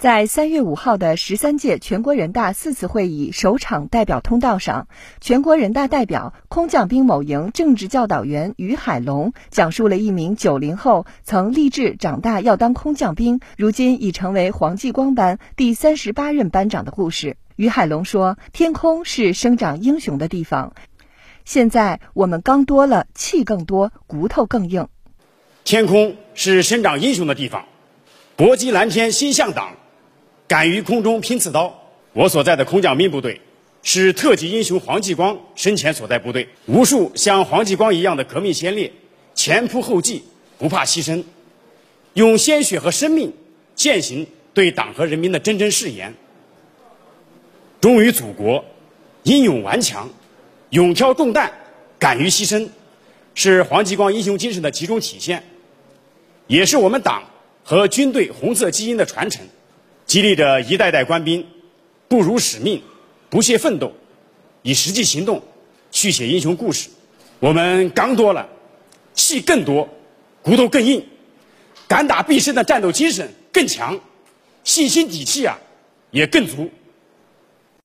在三月五号的十三届全国人大四次会议首场代表通道上，全国人大代表、空降兵某营政治教导员于海龙讲述了一名九零后曾立志长大要当空降兵，如今已成为黄继光班第三十八任班长的故事。于海龙说：“天空是生长英雄的地方，现在我们刚多了，气更多，骨头更硬。天空是生长英雄的地方，搏击蓝天心向党。”敢于空中拼刺刀，我所在的空降兵部队是特级英雄黄继光生前所在部队。无数像黄继光一样的革命先烈，前仆后继，不怕牺牲，用鲜血和生命践行对党和人民的铮铮誓言。忠于祖国，英勇顽强，勇挑重担，敢于牺牲，是黄继光英雄精神的集中体现，也是我们党和军队红色基因的传承。激励着一代代官兵不辱使命、不懈奋斗，以实际行动续写英雄故事。我们刚多了，气更多，骨头更硬，敢打必胜的战斗精神更强，信心底气啊也更足。